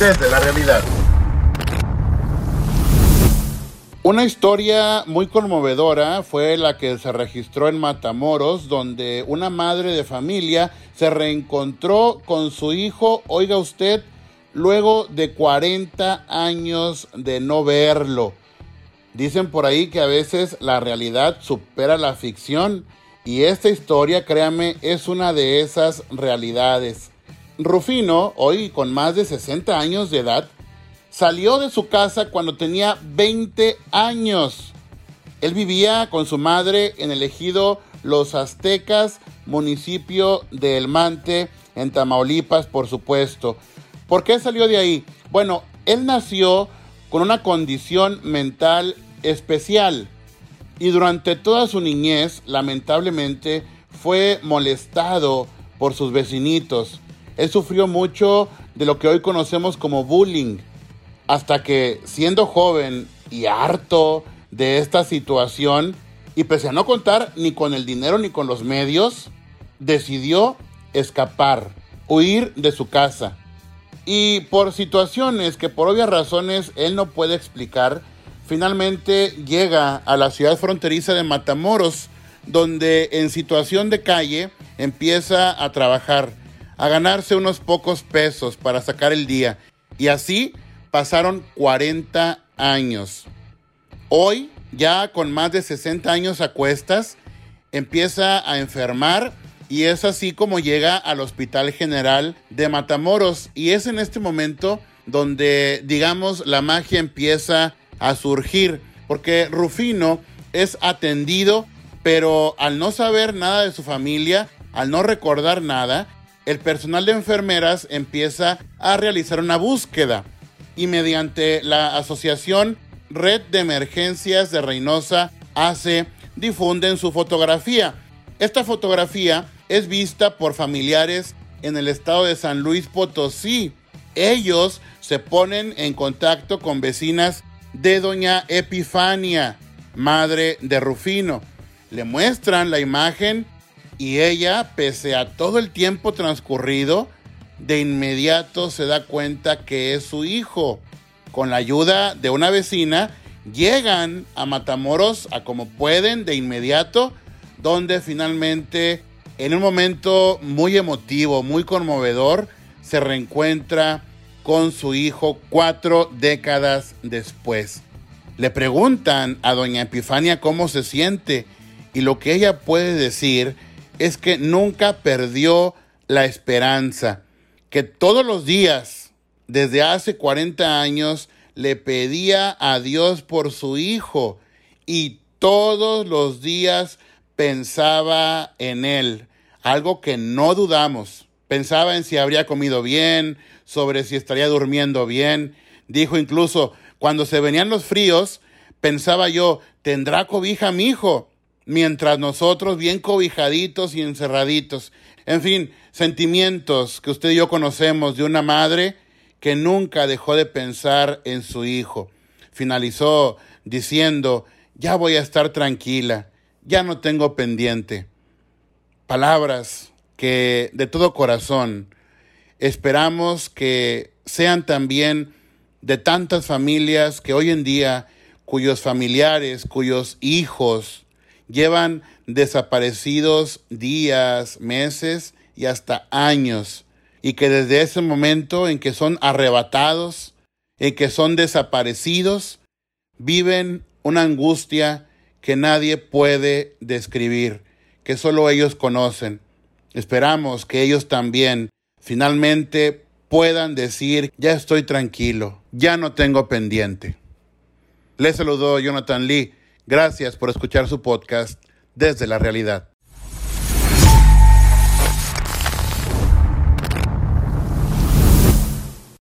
desde la realidad. Una historia muy conmovedora fue la que se registró en Matamoros, donde una madre de familia se reencontró con su hijo, oiga usted, luego de 40 años de no verlo. Dicen por ahí que a veces la realidad supera la ficción y esta historia, créame, es una de esas realidades. Rufino, hoy con más de 60 años de edad, salió de su casa cuando tenía 20 años. Él vivía con su madre en el ejido Los Aztecas, municipio de El Mante, en Tamaulipas, por supuesto. ¿Por qué salió de ahí? Bueno, él nació con una condición mental especial y durante toda su niñez, lamentablemente, fue molestado por sus vecinitos. Él sufrió mucho de lo que hoy conocemos como bullying, hasta que siendo joven y harto de esta situación, y pese a no contar ni con el dinero ni con los medios, decidió escapar, huir de su casa. Y por situaciones que por obvias razones él no puede explicar, finalmente llega a la ciudad fronteriza de Matamoros, donde en situación de calle empieza a trabajar, a ganarse unos pocos pesos para sacar el día. Y así pasaron 40 años. Hoy, ya con más de 60 años a cuestas, empieza a enfermar y es así como llega al Hospital General de Matamoros. Y es en este momento donde, digamos, la magia empieza a surgir, porque Rufino es atendido, pero al no saber nada de su familia, al no recordar nada, el personal de enfermeras empieza a realizar una búsqueda y mediante la asociación Red de Emergencias de Reynosa hace, difunden su fotografía. Esta fotografía es vista por familiares en el estado de San Luis Potosí. Ellos se ponen en contacto con vecinas de doña Epifania, madre de Rufino. Le muestran la imagen y ella, pese a todo el tiempo transcurrido, de inmediato se da cuenta que es su hijo. Con la ayuda de una vecina, llegan a Matamoros a como pueden de inmediato, donde finalmente, en un momento muy emotivo, muy conmovedor, se reencuentra con su hijo cuatro décadas después. Le preguntan a doña Epifania cómo se siente y lo que ella puede decir es que nunca perdió la esperanza, que todos los días, desde hace 40 años, le pedía a Dios por su hijo y todos los días pensaba en él, algo que no dudamos. Pensaba en si habría comido bien, sobre si estaría durmiendo bien. Dijo incluso, cuando se venían los fríos, pensaba yo, ¿tendrá cobija mi hijo? Mientras nosotros bien cobijaditos y encerraditos. En fin, sentimientos que usted y yo conocemos de una madre que nunca dejó de pensar en su hijo. Finalizó diciendo, ya voy a estar tranquila, ya no tengo pendiente. Palabras que de todo corazón esperamos que sean también de tantas familias que hoy en día cuyos familiares, cuyos hijos llevan desaparecidos días, meses y hasta años, y que desde ese momento en que son arrebatados, en que son desaparecidos, viven una angustia que nadie puede describir, que solo ellos conocen. Esperamos que ellos también finalmente puedan decir, ya estoy tranquilo, ya no tengo pendiente. Les saludó Jonathan Lee. Gracias por escuchar su podcast desde la realidad.